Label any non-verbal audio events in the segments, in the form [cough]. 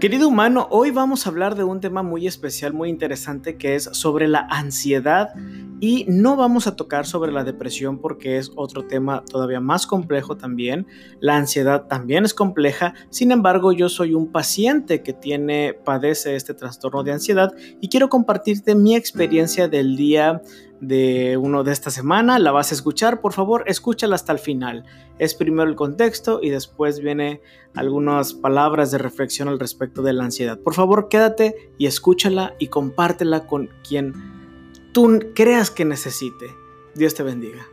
Querido humano, hoy vamos a hablar de un tema muy especial, muy interesante, que es sobre la ansiedad y no vamos a tocar sobre la depresión porque es otro tema todavía más complejo también. La ansiedad también es compleja, sin embargo yo soy un paciente que tiene, padece este trastorno de ansiedad y quiero compartirte mi experiencia del día de uno de esta semana. La vas a escuchar, por favor, escúchala hasta el final. Es primero el contexto y después viene algunas palabras de reflexión al respecto de la ansiedad. Por favor, quédate y escúchala y compártela con quien tú creas que necesite. Dios te bendiga.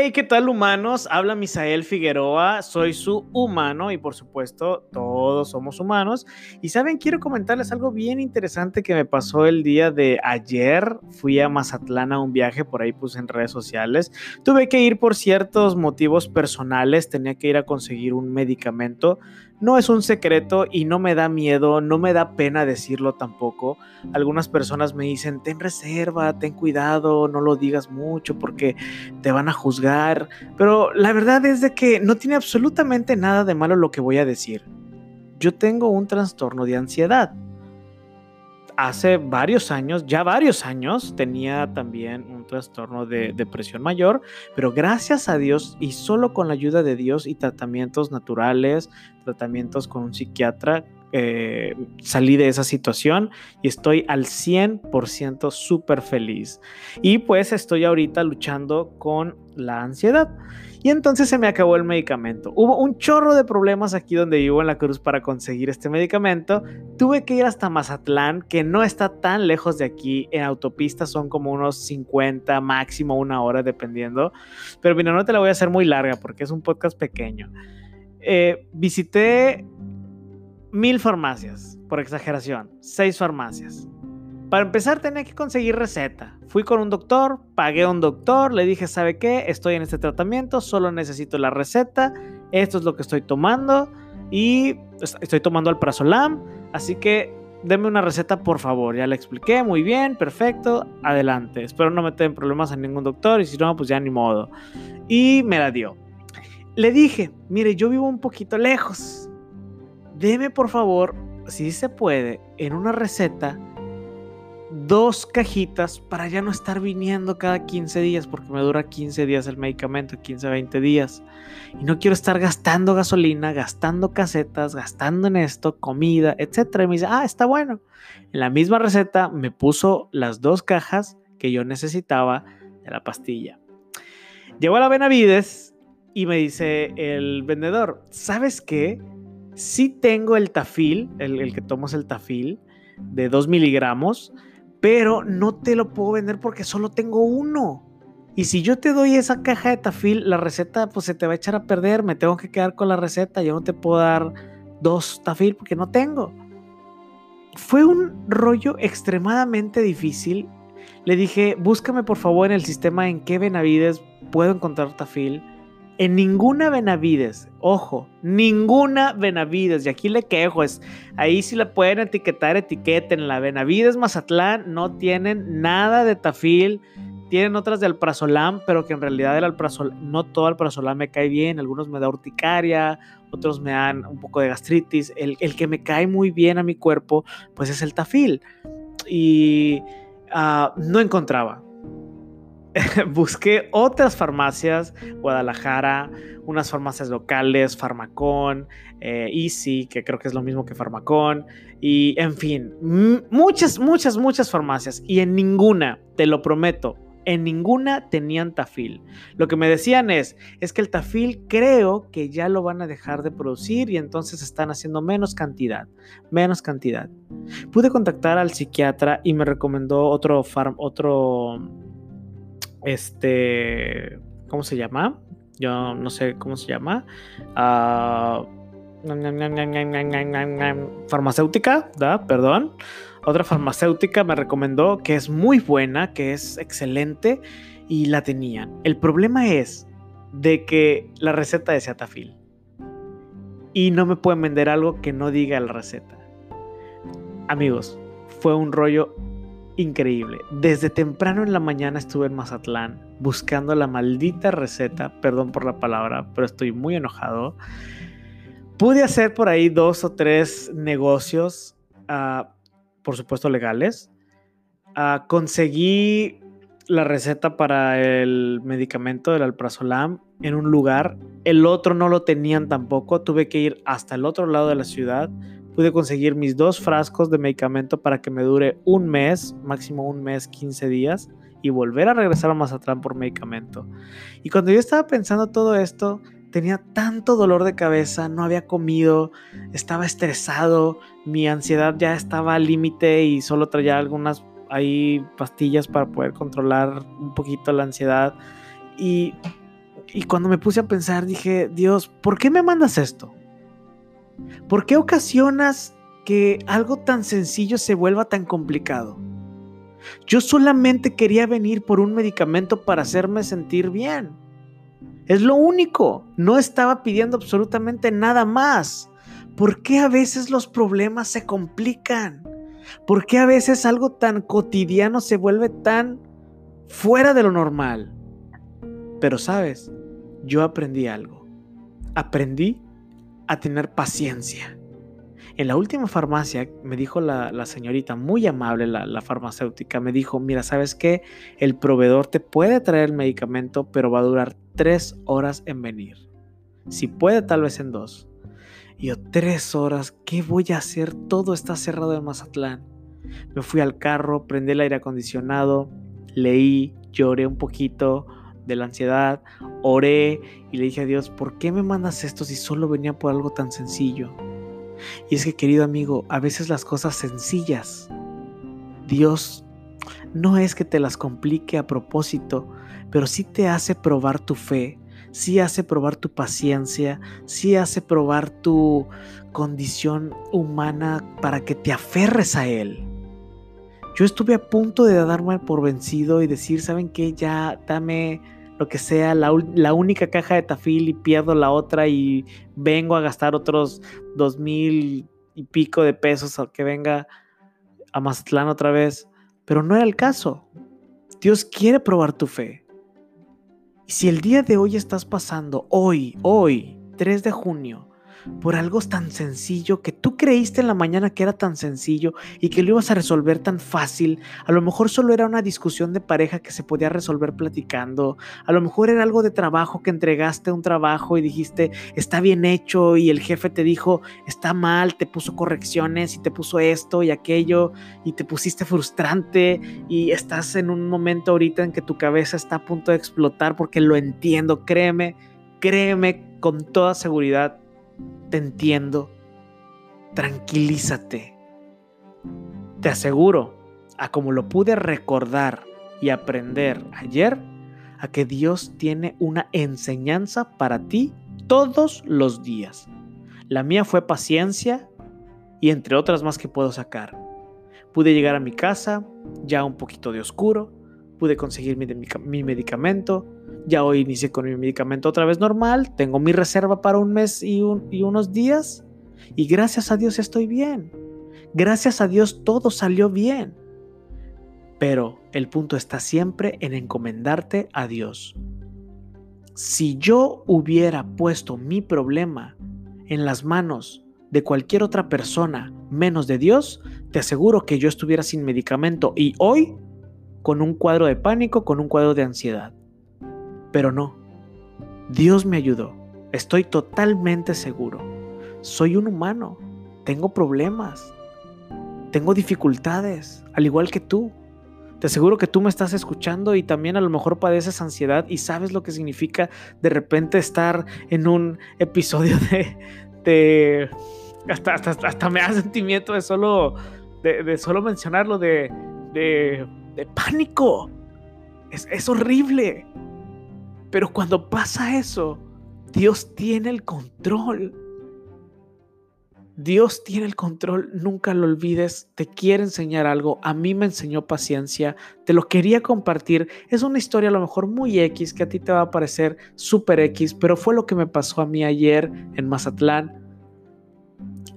Hey, ¿qué tal humanos? Habla Misael Figueroa, soy su humano y por supuesto todos somos humanos. Y saben, quiero comentarles algo bien interesante que me pasó el día de ayer. Fui a Mazatlán a un viaje, por ahí puse en redes sociales. Tuve que ir por ciertos motivos personales, tenía que ir a conseguir un medicamento no es un secreto y no me da miedo, no me da pena decirlo tampoco. Algunas personas me dicen, ten reserva, ten cuidado, no lo digas mucho porque te van a juzgar. Pero la verdad es de que no tiene absolutamente nada de malo lo que voy a decir. Yo tengo un trastorno de ansiedad hace varios años, ya varios años, tenía también un trastorno de depresión mayor, pero gracias a Dios y solo con la ayuda de Dios y tratamientos naturales, tratamientos con un psiquiatra, eh, salí de esa situación y estoy al 100% súper feliz. Y pues estoy ahorita luchando con la ansiedad. Y entonces se me acabó el medicamento. Hubo un chorro de problemas aquí donde vivo en la Cruz para conseguir este medicamento. Tuve que ir hasta Mazatlán, que no está tan lejos de aquí. En autopista son como unos 50, máximo una hora, dependiendo. Pero mira, no te la voy a hacer muy larga porque es un podcast pequeño. Eh, visité mil farmacias, por exageración, seis farmacias. Para empezar tenía que conseguir receta. Fui con un doctor, pagué a un doctor, le dije, ¿sabe qué? Estoy en este tratamiento, solo necesito la receta, esto es lo que estoy tomando y estoy tomando alprazolam, así que deme una receta por favor. Ya le expliqué, muy bien, perfecto, adelante. Espero no meter en problemas a ningún doctor y si no, pues ya ni modo. Y me la dio. Le dije, mire, yo vivo un poquito lejos. Deme por favor, si se puede, en una receta dos cajitas para ya no estar viniendo cada 15 días, porque me dura 15 días el medicamento, 15, 20 días. Y no quiero estar gastando gasolina, gastando casetas, gastando en esto, comida, etc. Y me dice, ah, está bueno. En la misma receta me puso las dos cajas que yo necesitaba de la pastilla. Llego a la Benavides y me dice el vendedor, ¿sabes qué? Sí tengo el tafil, el, el que tomas el tafil de 2 miligramos, pero no te lo puedo vender porque solo tengo uno. Y si yo te doy esa caja de tafil, la receta pues se te va a echar a perder, me tengo que quedar con la receta, yo no te puedo dar dos tafil porque no tengo. Fue un rollo extremadamente difícil. Le dije, búscame por favor en el sistema en qué Benavides puedo encontrar tafil en ninguna Benavides, ojo, ninguna Benavides, y aquí le quejo, es, ahí si la pueden etiquetar, etiqueten, la Benavides Mazatlán no tienen nada de tafil, tienen otras de alprazolam, pero que en realidad el alprazolam, no todo alprazolam me cae bien, algunos me da urticaria, otros me dan un poco de gastritis, el, que me cae muy bien a mi cuerpo, pues es el tafil, y ah, no encontraba, [laughs] busqué otras farmacias, Guadalajara, unas farmacias locales, Farmacón, eh, Easy, que creo que es lo mismo que Farmacón, y en fin, muchas, muchas, muchas farmacias, y en ninguna, te lo prometo, en ninguna tenían tafil. Lo que me decían es, es que el tafil creo que ya lo van a dejar de producir y entonces están haciendo menos cantidad, menos cantidad. Pude contactar al psiquiatra y me recomendó otro, farm, otro este, ¿cómo se llama? Yo no sé cómo se llama. Farmacéutica, ¿da? Perdón. Otra farmacéutica me recomendó que es muy buena, que es excelente y la tenían. El problema es de que la receta decía tafil y no me pueden vender algo que no diga la receta. Amigos, fue un rollo increíble. Desde temprano en la mañana estuve en Mazatlán buscando la maldita receta, perdón por la palabra, pero estoy muy enojado. Pude hacer por ahí dos o tres negocios, uh, por supuesto legales. Uh, conseguí la receta para el medicamento del alprazolam en un lugar, el otro no lo tenían tampoco, tuve que ir hasta el otro lado de la ciudad pude conseguir mis dos frascos de medicamento para que me dure un mes, máximo un mes, 15 días, y volver a regresar a Mazatlán por medicamento. Y cuando yo estaba pensando todo esto, tenía tanto dolor de cabeza, no había comido, estaba estresado, mi ansiedad ya estaba al límite y solo traía algunas ahí pastillas para poder controlar un poquito la ansiedad. Y, y cuando me puse a pensar, dije, Dios, ¿por qué me mandas esto? ¿Por qué ocasionas que algo tan sencillo se vuelva tan complicado? Yo solamente quería venir por un medicamento para hacerme sentir bien. Es lo único. No estaba pidiendo absolutamente nada más. ¿Por qué a veces los problemas se complican? ¿Por qué a veces algo tan cotidiano se vuelve tan fuera de lo normal? Pero sabes, yo aprendí algo. Aprendí a tener paciencia. En la última farmacia me dijo la, señorita, muy amable, la, farmacéutica, me dijo, mira, ¿sabes qué? El proveedor te puede traer el medicamento, pero va a durar tres horas en venir. Si puede, tal vez en dos. Y yo, tres horas, ¿qué voy a hacer? Todo está cerrado en Mazatlán. Me fui al carro, prendí el aire acondicionado, leí, lloré un poquito, de la ansiedad, oré y le dije a Dios, ¿por qué me mandas esto si solo venía por algo tan sencillo? Y es que, querido amigo, a veces las cosas sencillas, Dios no es que te las complique a propósito, pero sí te hace probar tu fe, sí hace probar tu paciencia, sí hace probar tu condición humana para que te aferres a Él. Yo estuve a punto de darme por vencido y decir, ¿saben qué? Ya dame lo que sea, la, única caja de tafil y pierdo la otra y vengo a gastar otros dos mil y pico de pesos a que venga a Mazatlán otra vez. Pero no era el caso. Dios quiere probar tu fe. Y si el día de hoy estás pasando, hoy, hoy, 3 de junio, por algo tan sencillo que tú creíste en la mañana que era tan sencillo y que lo ibas a resolver tan fácil. A lo mejor solo era una discusión de pareja que se podía resolver platicando. A lo mejor era algo de trabajo que entregaste un trabajo y dijiste está bien hecho y el jefe te dijo está mal, te puso correcciones y te puso esto y aquello y te pusiste frustrante y estás en un momento ahorita en que tu cabeza está a punto de explotar porque lo entiendo, créeme, créeme con toda seguridad te entiendo, tranquilízate. Te aseguro, a como lo pude recordar y aprender ayer, a que Dios tiene una enseñanza para ti todos los días. La mía fue paciencia y entre otras más que puedo sacar. Pude llegar a mi casa, ya un poquito de oscuro, pude conseguir mi, mi medicamento, ya hoy inicié con mi medicamento otra vez normal, tengo mi reserva para un mes y, unos días y gracias a Dios estoy bien. Gracias a Dios todo salió bien. Pero el punto está siempre en encomendarte a Dios. Si yo hubiera puesto mi problema en las manos de cualquier otra persona menos de Dios, te aseguro que yo estuviera sin medicamento y hoy con un cuadro de pánico, con un cuadro de ansiedad. Pero no, Dios me ayudó, estoy totalmente seguro. Soy un humano, tengo problemas, tengo dificultades, al igual que tú. Te aseguro que tú me estás escuchando y también a lo mejor padeces ansiedad y sabes lo que significa de repente estar en un episodio [laughs] de... hasta, hasta, me da sentimiento de solo, de, solo mencionarlo, de, de, pánico. Es, es horrible. Pero cuando pasa eso, Dios tiene el control. Dios tiene el control, nunca lo olvides, te quiere enseñar algo, a mí me enseñó paciencia, te lo quería compartir, es una historia a lo mejor muy X que a ti te va a parecer súper X, pero fue lo que me pasó a mí ayer en Mazatlán.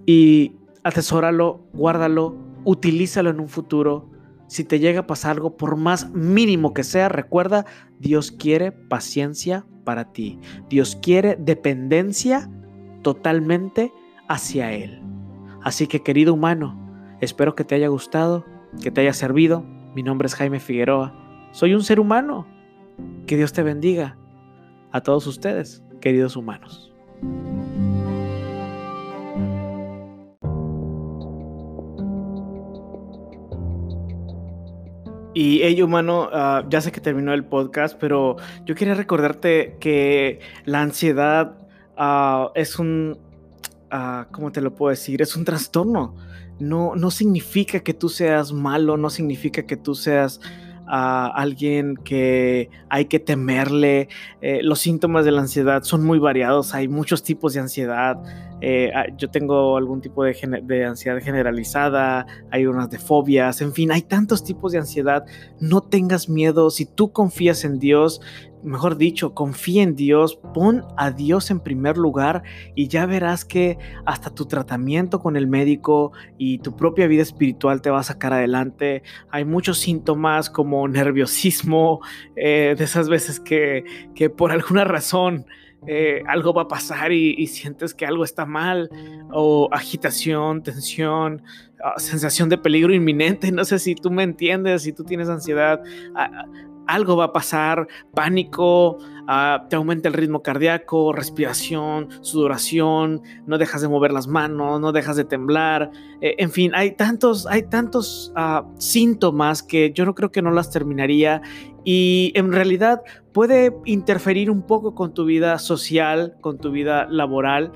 Y atesóralo, guárdalo, utilízalo en un futuro, si te llega a pasar algo, por más mínimo que sea, recuerda, Dios quiere paciencia para ti. Dios quiere dependencia totalmente hacia Él. Así que querido humano, espero que te haya gustado, que te haya servido. Mi nombre es Jaime Figueroa. Soy un ser humano. Que Dios te bendiga. A todos ustedes, queridos humanos. Y hey, humano, ah, ya sé que terminó el podcast, pero yo quería recordarte que la ansiedad ah, es un, uh, ¿cómo te lo puedo decir? Es un trastorno. No, no significa que tú seas malo, no significa que tú seas a alguien que hay que temerle. Eh, los síntomas de la ansiedad son muy variados, hay muchos tipos de ansiedad. Eh, ah, yo tengo algún tipo de, de, ansiedad generalizada, hay unas de fobias, en fin, hay tantos tipos de ansiedad. No tengas miedo, si tú confías en Dios, mejor dicho, confía en Dios, pon a Dios en primer lugar y ya verás que hasta tu tratamiento con el médico y tu propia vida espiritual te va a sacar adelante. Hay muchos síntomas como [laughs] nerviosismo, eh, de esas veces que, que por alguna razón eh, algo va a pasar y, sientes que algo está mal, o agitación, tensión, ah, sensación de peligro inminente. [laughs] No sé si tú me entiendes, si tú tienes ansiedad. Ah, ah, algo va a pasar, pánico, te aumenta el ritmo cardíaco, respiración, sudoración, no dejas de mover las manos, no dejas de temblar, eh, en fin, hay tantos, hay tantos síntomas que yo no creo que no las terminaría y en realidad puede interferir un poco con tu vida social, con tu vida laboral.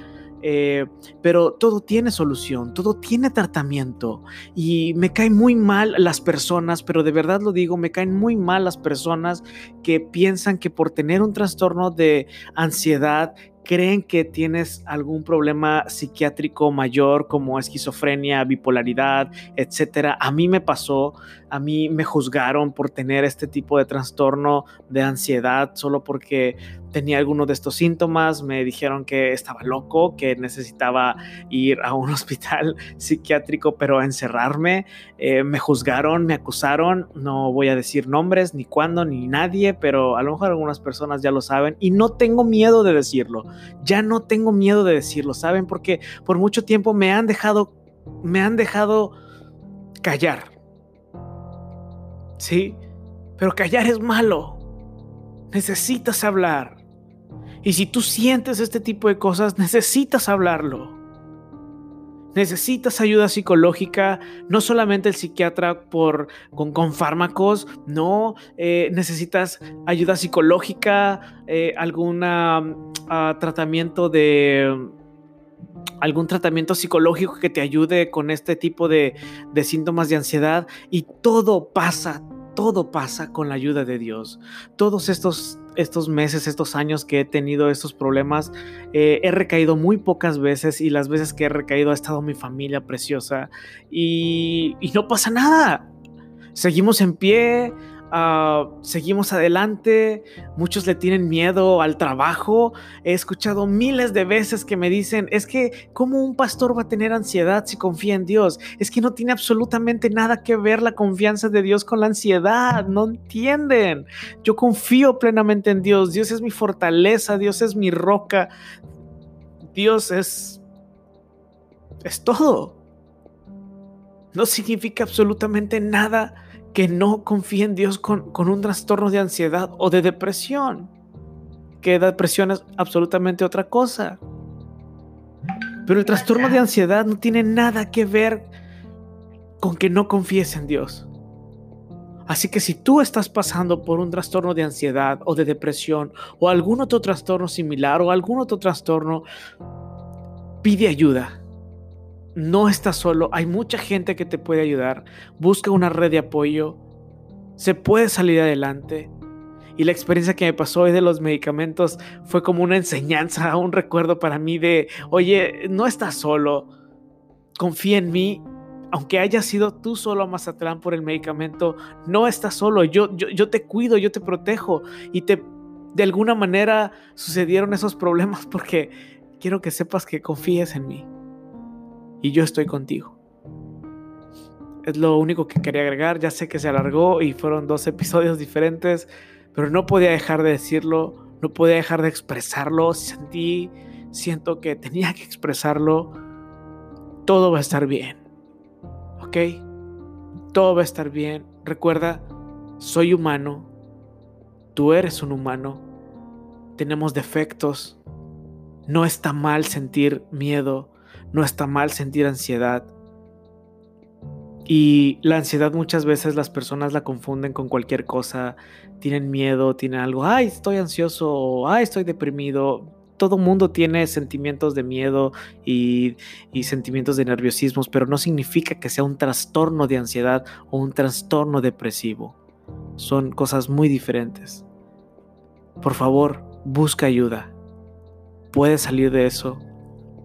Eh, pero todo tiene solución, todo tiene tratamiento. Y me caen muy mal las personas, pero de verdad lo digo, me caen muy mal las personas que piensan que por tener un trastorno de ansiedad creen que tienes algún problema psiquiátrico mayor como esquizofrenia, bipolaridad, etcétera. A mí me pasó, a mí me juzgaron por tener este tipo de trastorno de ansiedad solo porque tenía alguno de estos síntomas, me dijeron que estaba loco, que necesitaba ir a un [laughs] hospital psiquiátrico, pero a encerrarme. Eh, me juzgaron, me acusaron, no voy a decir nombres, ni cuándo, ni nadie, pero a lo mejor algunas personas ya lo saben y no tengo miedo de decirlo. Ya no tengo miedo de decirlo, ¿saben? Porque por mucho tiempo me han dejado, me han dejado callar. Sí, pero callar es malo. Necesitas hablar. Y si tú sientes este tipo de cosas, necesitas hablarlo. Necesitas ayuda psicológica, no solamente el psiquiatra por, con, fármacos, no, eh, necesitas ayuda psicológica, eh, algún ah, tratamiento de algún tratamiento psicológico que te ayude con este tipo de, de síntomas de ansiedad y todo pasa, todo pasa con la ayuda de Dios. Todos estos, estos meses, estos años que he tenido estos problemas, eh, he recaído muy pocas veces y las veces que he recaído ha estado mi familia preciosa y, y no pasa nada. Seguimos en pie, Ah, seguimos adelante, muchos le tienen miedo al trabajo. He escuchado miles de veces que me dicen, es que ¿cómo un pastor va a tener ansiedad si confía en Dios? Es que no tiene absolutamente nada que ver la confianza de Dios con la ansiedad, no entienden. Yo confío plenamente en Dios, Dios es mi fortaleza, Dios es mi roca, Dios es... es todo. No significa absolutamente nada que no confía en Dios con, un trastorno de ansiedad o de depresión. Que depresión es absolutamente otra cosa. Pero el trastorno de ansiedad no tiene nada que ver con que no confíes en Dios. Así que si tú estás pasando por un trastorno de ansiedad o de depresión o algún otro trastorno similar o algún otro trastorno, pide ayuda no estás solo, hay mucha gente que te puede ayudar. Busca una red de apoyo. Se puede salir adelante. Y la experiencia que me pasó hoy de los medicamentos fue como una enseñanza, [laughs] un recuerdo para mí de, oye, no estás solo. Confía en mí. Aunque hayas sido tú solo a Mazatlán por el medicamento, no estás solo. Yo, yo, yo te cuido, yo te protejo. Y te, de alguna manera sucedieron esos problemas porque quiero que sepas que confíes en mí y yo estoy contigo. Es lo único que quería agregar. Ya sé que se alargó y fueron dos [laughs] episodios diferentes, pero no podía dejar de decirlo, no podía dejar de expresarlo. Sentí, siento que tenía que expresarlo. Todo va a estar bien. ¿Ok? Todo va a estar bien. Recuerda, soy humano. Tú eres un humano. Tenemos defectos. No está mal sentir miedo. No está mal sentir ansiedad. Y la ansiedad muchas veces las personas la confunden con cualquier cosa. Tienen miedo, tienen algo, ay, estoy ansioso, ay, estoy deprimido. Todo mundo tiene sentimientos de miedo y, y sentimientos de nerviosismos, pero no significa que sea un trastorno de ansiedad o un trastorno depresivo. Son cosas muy diferentes. Por favor, busca ayuda. Puedes salir de eso.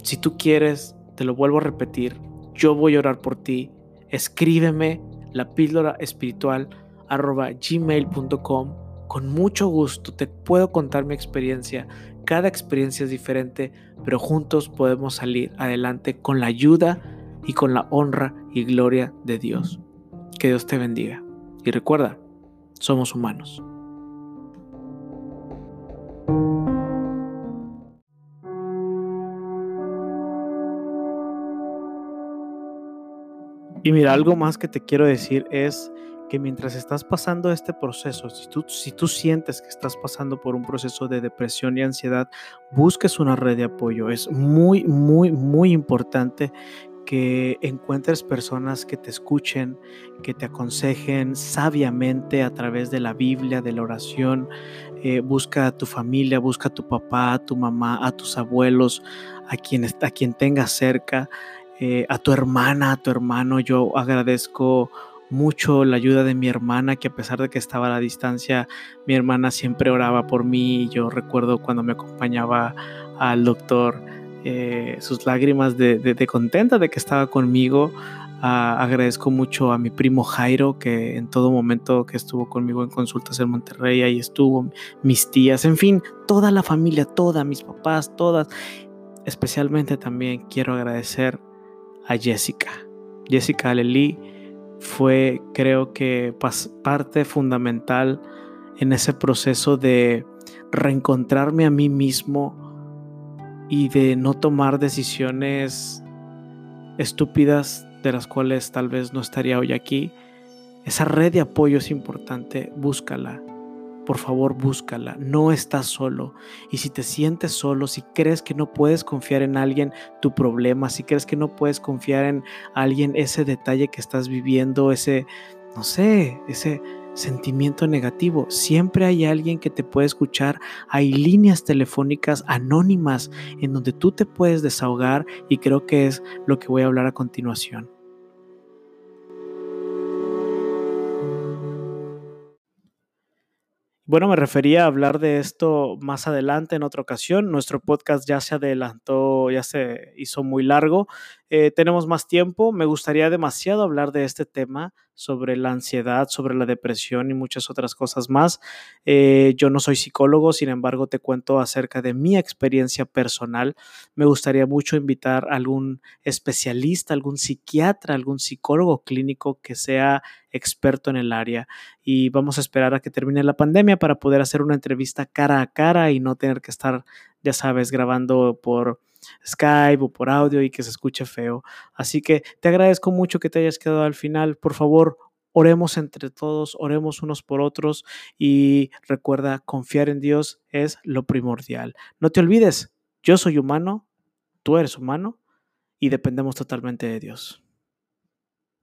Si tú quieres, te lo vuelvo a repetir, yo voy a orar por ti escríbeme la píldora espiritual gmail.com. Con mucho gusto te puedo contar mi experiencia. Cada experiencia es diferente, pero juntos podemos salir adelante con la ayuda y con la honra y gloria de Dios. Que Dios te bendiga. Y recuerda, somos humanos. Y mira, algo más que te quiero decir es que mientras estás pasando este proceso, si tú, si tú sientes que estás pasando por un proceso de depresión y ansiedad, busques una red de apoyo. Es muy, muy, muy importante que encuentres personas que te escuchen, que te aconsejen sabiamente a través de la Biblia, de la oración. Eh, busca a tu familia, busca a tu papá, a tu mamá, a tus abuelos, a quien, a quien tengas cerca eh, a tu hermana, a tu hermano. Yo agradezco mucho la ayuda de mi hermana, que a pesar de que estaba a la distancia, mi hermana siempre oraba por mí. Yo recuerdo cuando me acompañaba al doctor, eh, sus lágrimas de, contenta de que estaba conmigo. Ah, agradezco mucho a mi primo Jairo, que en todo momento que estuvo conmigo en consultas en Monterrey, ahí estuvo, mis tías, en fin, toda la familia, toda, mis papás, todas. Especialmente también quiero agradecer a Jessica. Jessica Aleli fue creo que parte fundamental en ese proceso de reencontrarme a mí mismo y de no tomar decisiones estúpidas de las cuales tal vez no estaría hoy aquí. Esa red de apoyo es importante, búscala por favor búscala, no estás solo. Y si te sientes solo, si crees que no puedes confiar en alguien tu problema, si crees que no puedes confiar en alguien ese detalle que estás viviendo, ese, no sé, ese sentimiento negativo, siempre hay alguien que te puede escuchar. Hay líneas telefónicas anónimas en donde tú te puedes desahogar y creo que es lo que voy a hablar a continuación. Bueno, me refería a hablar de esto más adelante en otra ocasión. Nuestro podcast ya se adelantó, ya se hizo muy largo. Eh, tenemos más tiempo. Me gustaría demasiado hablar de este tema sobre la ansiedad, sobre la depresión y muchas otras cosas más. Eh, yo no soy psicólogo, sin embargo te cuento acerca de mi experiencia personal. Me gustaría mucho invitar a algún especialista, algún psiquiatra, algún psicólogo clínico que sea experto en el área y vamos a esperar a que termine la pandemia para poder hacer una entrevista cara a cara y no tener que estar, ya sabes, grabando por Skype o por audio y que se escuche feo. Así que te agradezco mucho que te hayas quedado al final. Por favor, oremos entre todos, oremos unos por otros y recuerda, confiar en Dios es lo primordial. No te olvides, yo soy humano, tú eres humano y dependemos totalmente de Dios.